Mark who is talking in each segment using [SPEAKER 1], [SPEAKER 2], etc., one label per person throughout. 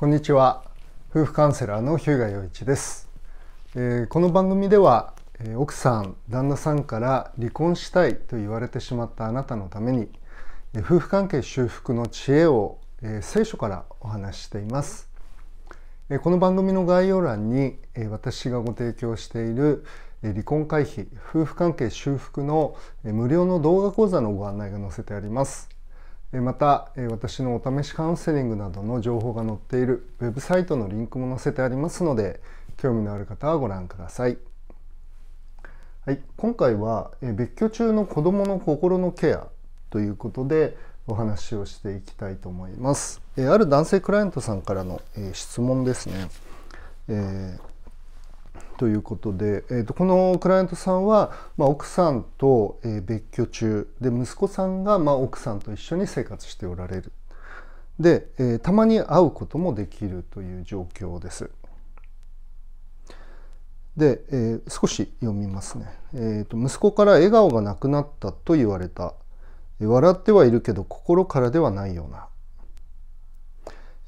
[SPEAKER 1] こんにちは。夫婦カウンセラーの日向洋一です、えー、この番組では、えー、奥さん旦那さんから離婚したいと言われてしまったあなたのために、えー、夫婦関係修復の知恵を、え聖書からお話ししています、えこの番組の概要欄に、え私がご提供している離婚回避夫婦関係修復の無料の動画講座のご案内が載せてあります。また私のお試しカウンセリングなどの情報が載っているウェブサイトのリンクも載せてありますので興味のある方はご覧ください。はい、今回は別居中の子どもの心のケアということでお話をしていきたいと思います。ある男性クライアントさんからの質問ですね。えーということで、えー、とこのクライアントさんは、まあ、奥さんと、え、別居中で息子さんが、まあ、奥さんと一緒に生活しておられるで、えー、たまに会うこともできるという状況です。で、えー、少し読みますね、えーと。息子から笑顔がなくなったと言われた。笑ってはいるけど心からではないような。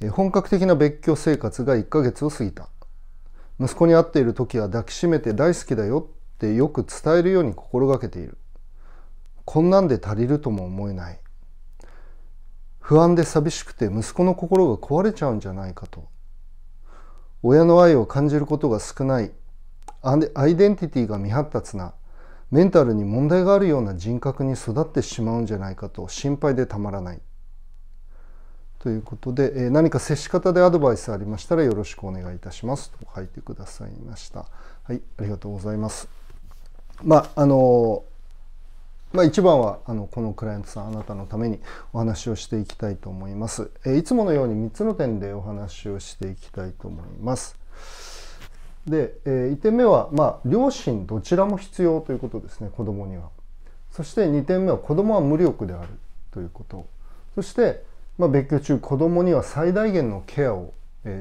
[SPEAKER 1] えー、本格的な別居生活が1ヶ月を過ぎた。息子に会っている時は抱きしめて大好きだよってよく伝えるように心がけている。こんなんで足りるとも思えない。不安で寂しくて息子の心が壊れちゃうんじゃないかと。親の愛を感じることが少ない。アイデンティティが未発達な。メンタルに問題があるような人格に育ってしまうんじゃないかと心配でたまらない。ということで、え何か接し方でアドバイスありましたらよろしくお願いいたしますと書いてくださいました。はい、ありがとうございます。まああのまあ、一番はあのこのクライアントさんあなたのためにお話をしていきたいと思います。えいつものように3つの点でお話をしていきたいと思います。で、え1点目は、まあ、両親どちらも必要ということですね子供には。そして2点目は子供は無力であるということ。そしてまあ、別居中子どもには最大限のケアを、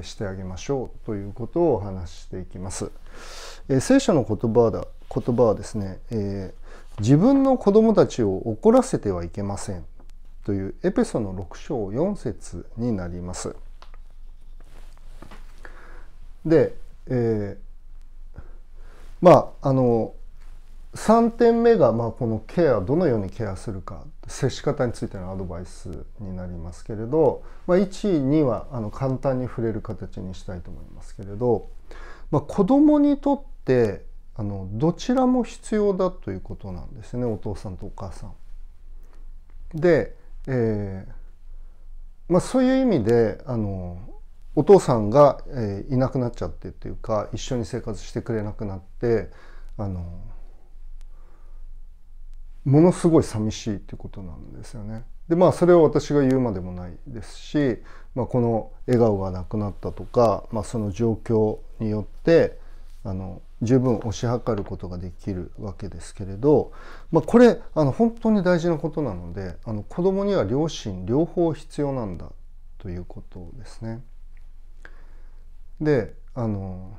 [SPEAKER 1] してあげましょうということをお話ししていきます。えー、聖書の言葉だ言葉はですね、えー、自分の子供たちを怒らせてはいけませんというエペソの6章4節になります。で、えー、まああの3点目がまあこのケアどのようにケアするか接し方についてのアドバイスになりますけれど、まあ、1、2はあの簡単に触れる形にしたいと思いますけれど、まあ、子供にとってあのどちらも必要だということなんですねお父さんとお母さん。で、えーまあ、そういう意味であのお父さんが、えー、いなくなっちゃってっていうか一緒に生活してくれなくなってあのものすごい寂しいっていうことなんですよね。でまあそれを私が言うまでもないですし、まあ、この笑顔がなくなったとか、まあ、その状況によってあの十分推し量ることができるわけですけれど、まあ、これあの本当に大事なことなのであの子供には両親両方必要なんだということですね。であの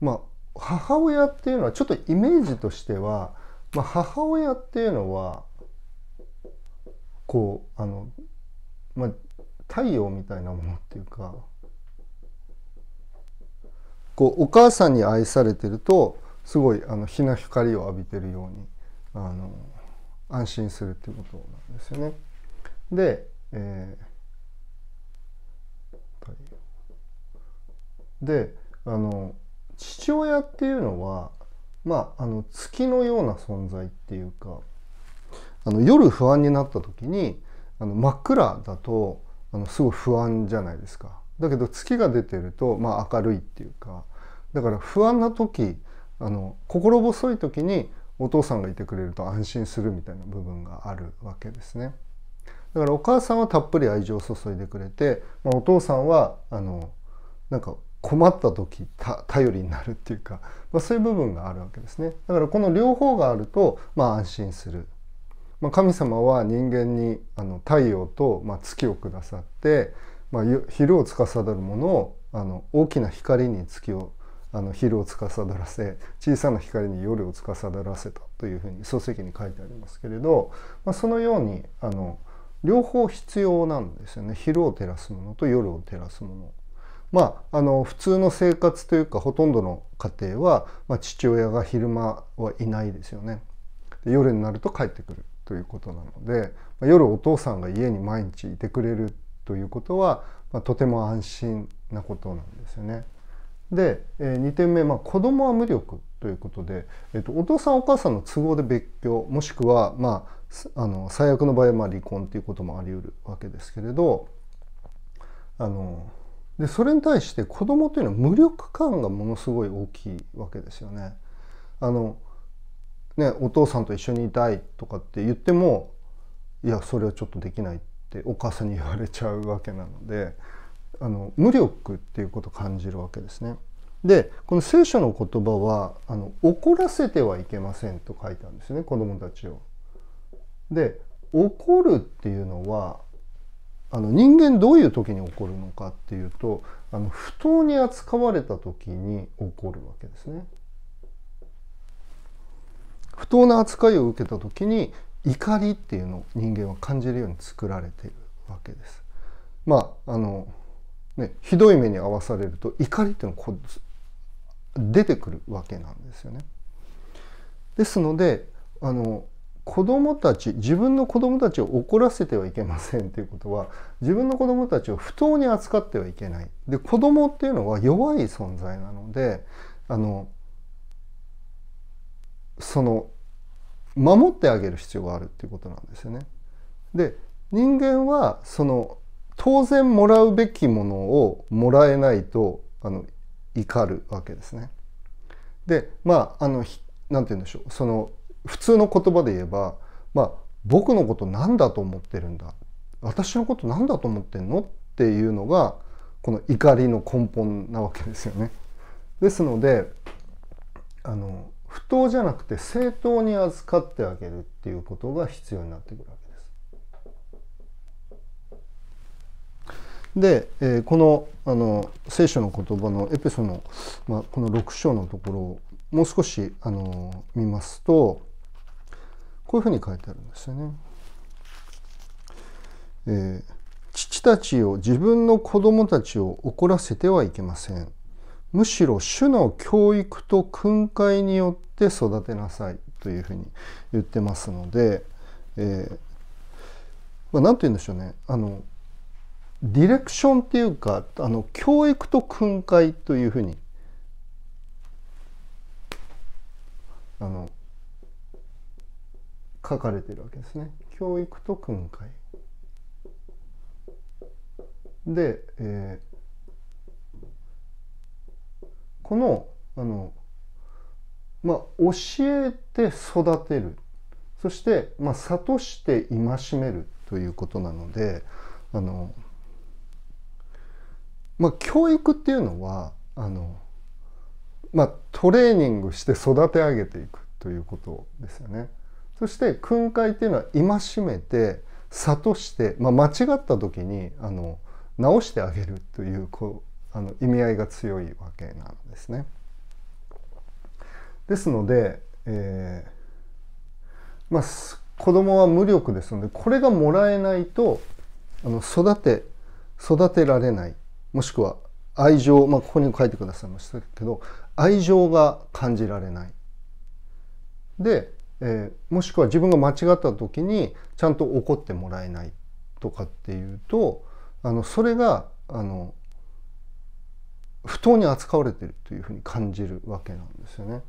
[SPEAKER 1] まあ母親っていうのはちょっとイメージとしてはまあ、母親っていうのはこうあの、まあ、太陽みたいなものっていうかこうお母さんに愛されてるとすごいあの日の光を浴びてるようにあの安心するっていうことなんですよね。で、えー、であの父親っていうのはまあ、あの月のような存在っていうかあの夜不安になった時にあの真っ暗だとあのすごい不安じゃないですか。だけど月が出てると、まあ、明るいっていうかだから不安な時あの心細い時にお父さんがいてくれると安心するみたいな部分があるわけですね。だからお母さんはたっぷり愛情を注いでくれて、まあ、お父さんはあのなんか困った時頼りになるっていうか、まあ、そういう部分があるわけですね。だからこの両方があると、まあ、安心する、まあ、神様は人間にあの太陽と、まあ、月をくださって、まあ、昼を司るものをあの大きな光に月をあの昼を司らせ小さな光に夜を司らせたというふうに漱石に書いてありますけれど、まあ、そのようにあの両方必要なんですよね。昼を照らすものと夜を照らすもの。まあ、あの普通の生活というかほとんどの家庭は、まあ、父親が昼間はいないですよねで夜になると帰ってくるということなので、まあ、夜お父さんが家に毎日いてくれるということは、まあ、とても安心なことなんですよね。で、えー、2点目、まあ、子供は無力ということで、えーと、お父さんお母さんの都合で別居もしくは、まあ、あの最悪の場合はまあ離婚ということもあり得るわけですけれどあのでそれに対して子供というのは無力感がものすごい大きいわけですよね。あのねお父さんと一緒にいたいとかって言ってもいやそれはちょっとできないってお母さんに言われちゃうわけなのであの無力っていうことを感じるわけですね。でこの聖書の言葉はあの怒らせてはいけませんと書いてあるんですね子供たちを。で怒るっていうのはあの人間どういう時に怒るのかっていうとあの不当に扱われた時に怒るわけですね。不当な扱いを受けた時に怒りっていうのを人間は感じるように作られているわけです。まああのねひどい目に遭わされると怒りっていうのが出てくるわけなんですよね。ですのであの子供たち自分の子供たちを怒らせてはいけませんということは自分の子供たちを不当に扱ってはいけないで子供っていうのは弱い存在なのであのその守ってあげる必要があるっていうことなんですよね。で人間はその当然もらうべきものをもらえないとあの怒るわけですね。でまああのなんて言うんでしょうその普通の言葉で言えば、まあ、僕のこと何だと思ってるんだ私のこと何だと思ってんのっていうのがこの怒りの根本なわけですよね。ですのであの不当じゃなくて正当に預かってあげるっていうことが必要になってくるわけです。で、えー、このあの聖書の言葉のエペソの、まあ、この6章のところをもう少しあの見ますとこういうふうに書いてあるんですよね。えー、父たちを自分の子供たちを怒らせてはいけません。むしろ主の教育と訓戒によって育てなさいというふうに言ってますので、えーまあ、なんて言うんでしょうねあのディレクションっていうかあの教育と訓戒というふうにあの書かれてるわけですね。教育と訓戒。で、えー、このあの、まあ、教えて育てるそして、まあ、諭して戒めるということなのであの、まあ、教育っていうのはあの、まあ、トレーニングして育て上げていくということですよね。そして訓戒っていうのは戒めて諭して、まあ、間違った時にあの直してあげるというこうあの意味合いが強いわけなんですね。ですので、えー、まあ子供は無力ですのでこれがもらえないとあの育て育てられないもしくは愛情、まあ、ここに書いてくださいましたけど愛情が感じられない。でえー、もしくは自分が間違った時にちゃんと怒ってもらえないとかっていうとあのそれがあの不当に扱われてるというふうに感じるわけなんですよね。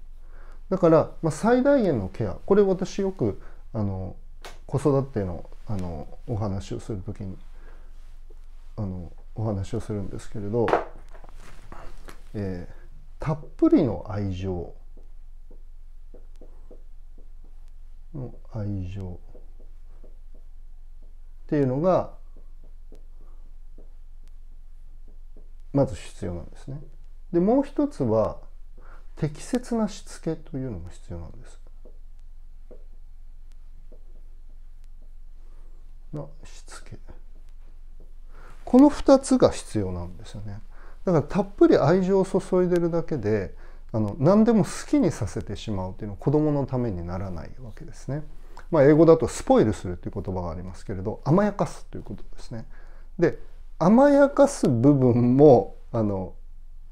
[SPEAKER 1] だから、まあ、最大限のケアこれ私よくあの子育てのあのお話をする時にあのお話をするんですけれど、えー、たっぷりの愛情の愛情っていうのがまず必要なんですね。でもう一つは適切なしつけというのも必要なんです。なしつけこの2つが必要なんですよね。だからたっぷり愛情を注いでるだけであの何でも好きにさせてしまうというのは子どものためにならないわけですね。まあ、英語だとスポイルするという言葉がありますけれど甘やかすということですね。で甘やかす部分もあの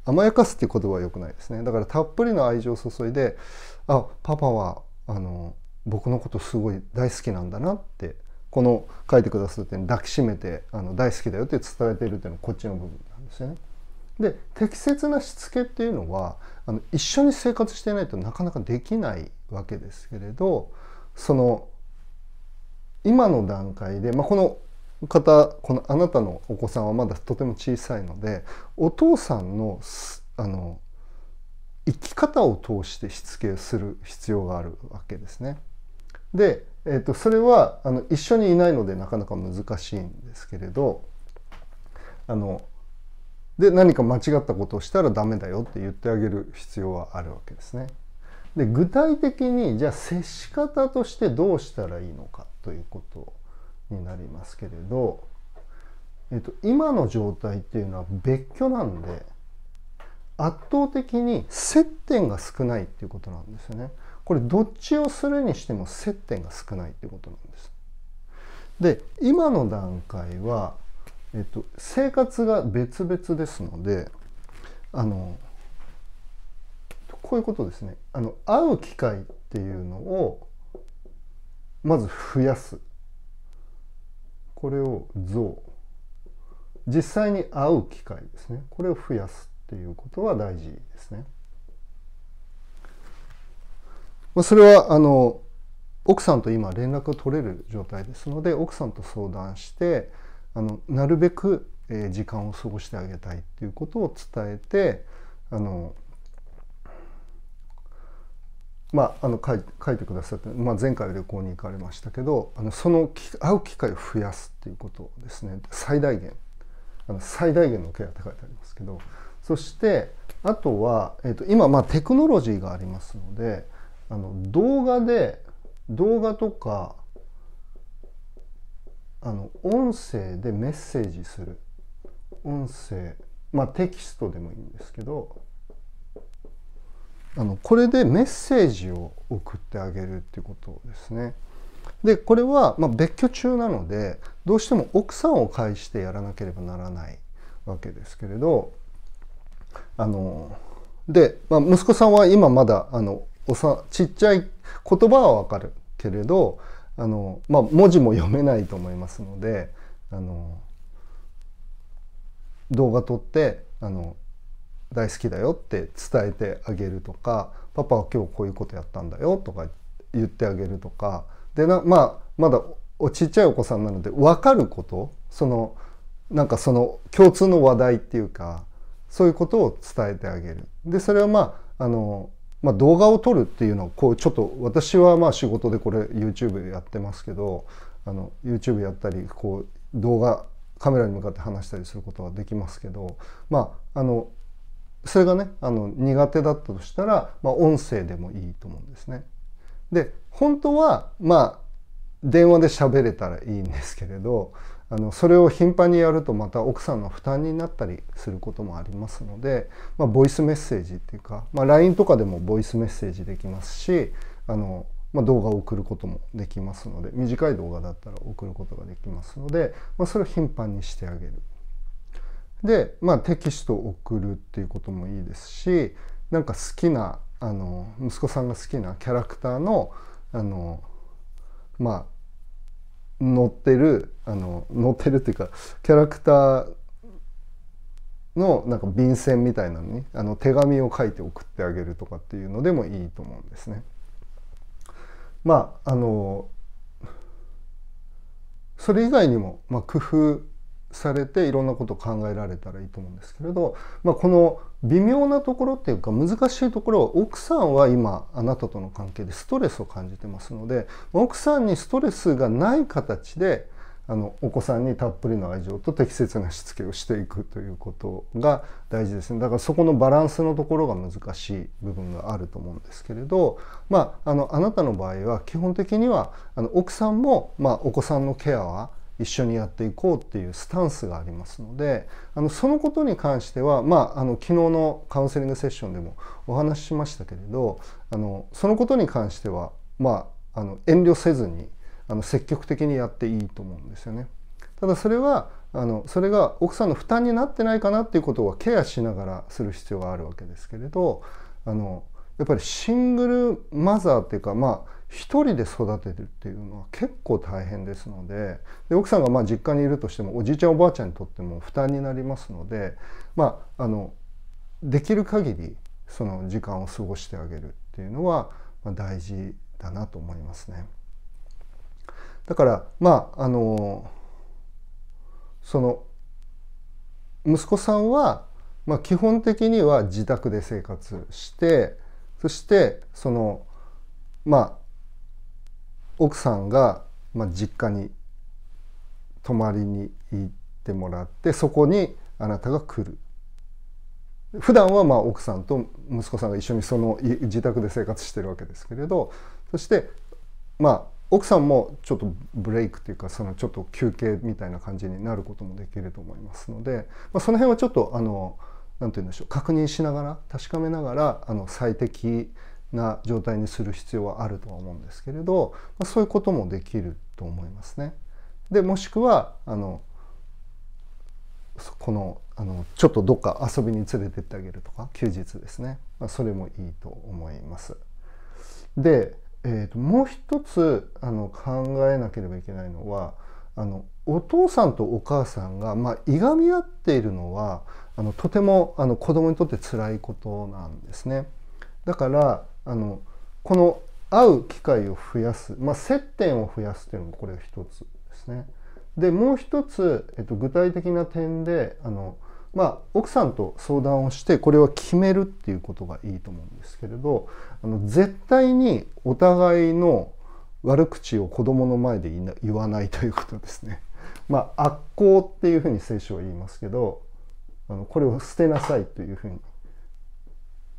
[SPEAKER 1] 甘やかすっていう言葉は良くないですねだからたっぷりの愛情を注いであパパはあの僕のことすごい大好きなんだなってこの書いてくださって抱きしめてあの大好きだよって伝えているっていうのはこっちの部分なんですよね。で適切なしつけっていうのはあの一緒に生活していないとなかなかできないわけですけれどその今の段階で、まあ、この方このあなたのお子さんはまだとても小さいのでお父さんのあの生き方を通してしつけをする必要があるわけですね。で、えーと、それはあの一緒にいないのでなかなか難しいんですけれどあので何か間違ったことをしたらダメだよって言ってあげる必要はあるわけですね。で具体的にじゃあ接し方としてどうしたらいいのかということになりますけれど、えっと、今の状態っていうのは別居なんで圧倒的に接点が少ないっていうことなんですよね。これどっちをするにしても接点が少ないっていうことなんです。で今の段階は、えっと、生活が別々ですのであのこういうことですね。あの会う機会っていうのをまず増やす。これを増。実際に会う機会ですね。これを増やすっていうことは大事ですね。それはあの奥さんと今連絡を取れる状態ですので奥さんと相談してあのなるべく時間を過ごしてあげたいっていうことを伝えてあのまあ、あの書い書いてくださって、まあ、前回旅行に行かれましたけどあのその会う機会を増やすっていうことですね。最大限。あの最大限のケアって書いてありますけど。そしてあとは、えーと、今、まあ、テクノロジーがありますのであの動画で動画とかあの音声でメッセージする音声まあテキストでもいいんですけどあのこれでメッセージを送ってあげるっていうことですね。でこれは、ま、別居中なのでどうしても奥さんを介してやらなければならないわけですけれどあので、まあ、息子さんは今まだあのおさちっちゃい言葉はわかるけれどあの、まあ、文字も読めないと思いますのであの動画撮ってあの大好きだよって伝えてあげるとかパパは今日こういうことやったんだよとか言ってあげるとかでなまあまだおちっちゃいお子さんなので分かることそのなんかその共通の話題っていうかそういうことを伝えてあげる。でそれはまああのまあ、動画を撮るっていうのはこうちょっと私はまあ仕事でこれ YouTube やってますけどあの YouTube やったりこう動画カメラに向かって話したりすることはできますけどまああのそれがねあの苦手だったとしたら、まあ、音声でもいいと思うんですね。で本当はまあ電話で喋れたらいいんですけれどあのそれを頻繁にやるとまた奥さんの負担になったりすることもありますので、まあ、ボイスメッセージっていうか、まあ、LINE とかでもボイスメッセージできますしあの、まあ、動画を送ることもできますので短い動画だったら送ることができますので、ま、それを頻繁にしてあげる。で、まあ、テキストを送るっていうこともいいですしなんか好きなあの息子さんが好きなキャラクターのあのまあ乗ってるあの乗ってるっていうかキャラクターのなんか便箋みたいなのにあの手紙を書いて送ってあげるとかっていうのでもいいと思うんですね。まああのそれ以外にも、まあ、工夫されていろんなこと考えられたらいいと思うんですけれど、まあ、この微妙なところっていうか難しいところは奥さんは今あなたとの関係でストレスを感じてますので奥さんにストレスがない形であのお子さんにたっぷりの愛情と適切なしつけをしていくということが大事ですね。だからそこのバランスのところが難しい部分があると思うんですけれど、まあ、あのあなたの場合は基本的にはあの奥さんも、まあ、お子さんのケアは一緒にやっていこうっていうスタンスがありますのであのそのことに関しては、まあ、あの昨日のカウンセリングセッションでもお話ししましたけれどあのそのことに関しては、まああの遠慮せずにあの積極的にやっていいと思うんですよね。ただそれはあのそれが奥さんの負担になってないかなっていうことはケアしながらする必要があるわけですけれどあのやっぱりシングルマザーっていうかまあ一人で育てるっていうのは結構大変ですのでで奥さんがまあ実家にいるとしてもおじいちゃんおばあちゃんにとっても負担になりますのでまああのできる限りその時間を過ごしてあげるっていうのは大事だなと思いますね。だからまああのその息子さんは、まあ、基本的には自宅で生活してそしてそのまあ奥さんが、まあ、実家に泊まりに行ってもらってそこにあなたが来る。普段はまあ奥さんと息子さんが一緒にその自宅で生活してるわけですけれどそしてまあ奥さんもちょっとブレイクというかそのちょっと休憩みたいな感じになることもできると思いますので、まあ、その辺はちょっとあの何て言うんでしょう確認しながら確かめながらあの最適な状態にする必要はあるとは思うんですけれど、まあ、そういうこともできると思いますね。でもしくはあのこのあのちょっとどっか遊びに連れてってあげるとか休日ですね、まあ、それもいいと思います。で、えーと、もう一つあの考えなければいけないのはあのお父さんとお母さんが、まあ、いがみ合っているのはあのとてもあの子供にとって辛いことなんですね。だからあのこの会う機会を増やす、まあ、接点を増やすというのもこれが一つですね。でもう一つ、えっと、具体的な点であの、まあ、奥さんと相談をしてこれは決めるっていうことがいいと思うんですけれどあの絶対にお互いの悪口を子供の前で言わないということですね。まあ、悪行っていうふうに聖書は言いますけどあのこれを捨てなさいというふうに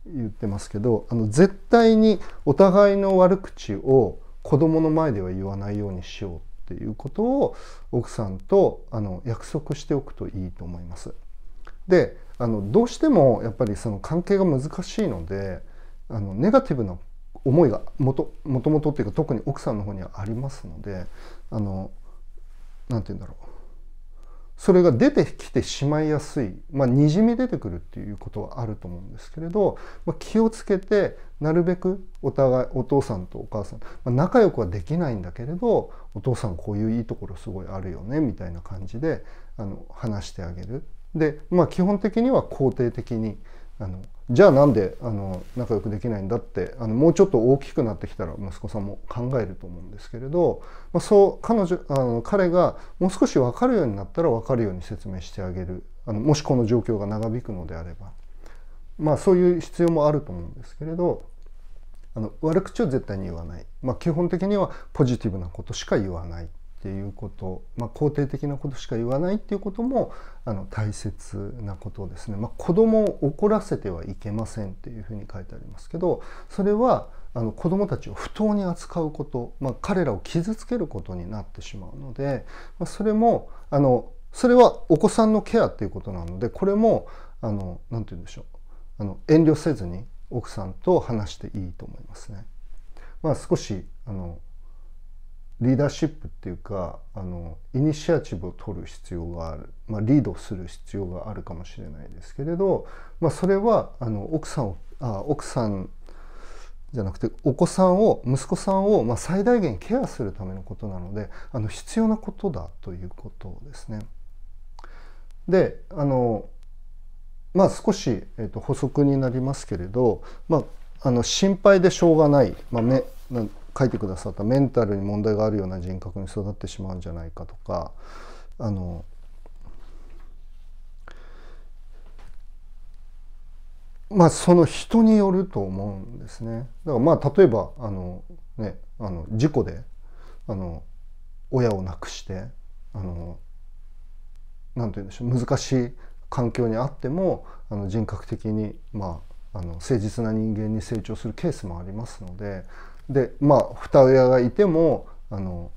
[SPEAKER 1] 言ってますけどあの絶対にお互いの悪口を子供の前では言わないようにしようっていうことを奥さんとあの約束しておくといいと思います。であのどうしてもやっぱりその関係が難しいのであのネガティブな思いがもともともとっていうか特に奥さんの方にはありますのであの何て言うんだろうそれが出てきてしまいやすい、まあ、にじみ出てくるっていうことはあると思うんですけれど、まあ、気をつけてなるべくお互いお父さんとお母さん、まあ、仲良くはできないんだけれどお父さんこういういいところすごいあるよねみたいな感じであの話してあげる。でまあ基本的には肯定的にあのじゃあなんであの仲良くできないんだってあのもうちょっと大きくなってきたら息子さんも考えると思うんですけれど、まあ、そう彼女あの彼がもう少し分かるようになったら分かるように説明してあげる。あのもしこの状況が長引くのであれば。まあそういう必要もあると思うんですけれどあの悪口を絶対に言わない、まあ、基本的にはポジティブなことしか言わない。っていうこと、まあ、肯定的なことしか言わないっていうこともあの大切なことですね。まあ、子供を怒らせてはいけませんっていうふうに書いてありますけどそれはあの子供たちを不当に扱うこと、まあ、彼らを傷つけることになってしまうので、まあ、それもあのそれはお子さんのケアっていうことなのでこれもあのなんて言うんでしょうあの遠慮せずに奥さんと話していいと思いますね。まあ、少しあのリーダーシップっていうかあのイニシアチブを取る必要がある、まあ、リードする必要があるかもしれないですけれど、まあ、それはあの奥さんをあ奥さんじゃなくてお子さんを息子さんを、まあ、最大限ケアするためのことなのであの必要なことだということですね。であのまあ少し、えーと、補足になりますけれど、まあ、あの心配でしょうがない、まあ、め書いてくださったメンタルに問題があるような人格に育ってしまうんじゃないかとかあのまあその人によると思うんですね。だからまあ例えばあの、ね、あの事故であの親を亡くしてあのなんて言うんでしょう難しい環境にあってもあの人格的に、まあ、あの誠実な人間に成長するケースもありますのででまあ二親がいてもあの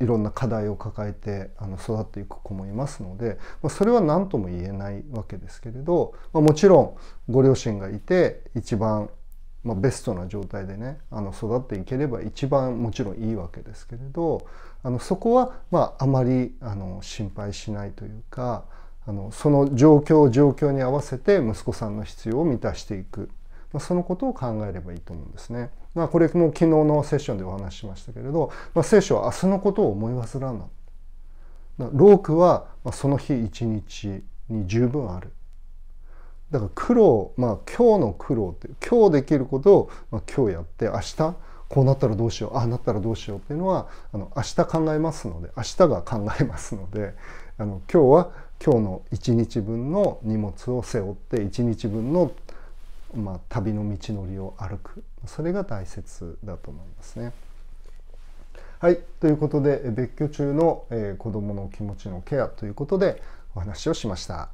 [SPEAKER 1] いろんな課題を抱えてあの育っていく子もいますので、まあ、それは何とも言えないわけですけれど、まあ、もちろんご両親がいて一番まあ、ベストな状態でねあの育っていければ一番もちろんいいわけですけれどあのそこは、まあ、あまりあの心配しないというかあのその状況状況に合わせて息子さんの必要を満たしていく、まあ、そのことを考えればいいと思うんですね。まあ、これも昨日のセッションでお話ししましたけれど、まあ、聖書は明日のことを思い忘らんな。労苦はその日一日に十分ある。だから苦労まあ今日の苦労って今日できることを、まあ、今日やって明日こうなったらどうしようああなったらどうしようっていうのはあの明日考えますので明日が考えますのであの今日は今日の1日分の荷物を背負って1日分の、まあ、旅の道のりを歩くそれが大切だと思いますね。はい。ということで、別居中の、えー、子供の気持ちのケアということでお話をしました。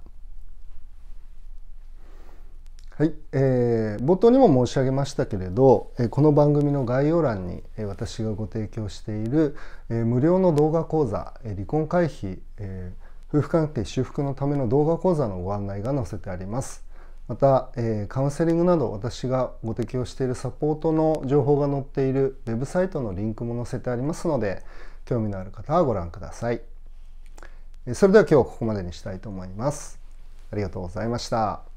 [SPEAKER 1] はい、えー、冒頭にも申し上げましたけれど、えー、この番組の概要欄に、えー、私がご提供している、えー、無料の動画講座、えー、離婚回避、えー、夫婦関係修復のための動画講座のご案内が載せてあります。また、えー、カウンセリングなど私がご提供しているサポートの情報が載っているウェブサイトのリンクも載せてありますので興味のある方はご覧ください。それでは今日はここまでにしたいと思います。ありがとうございました。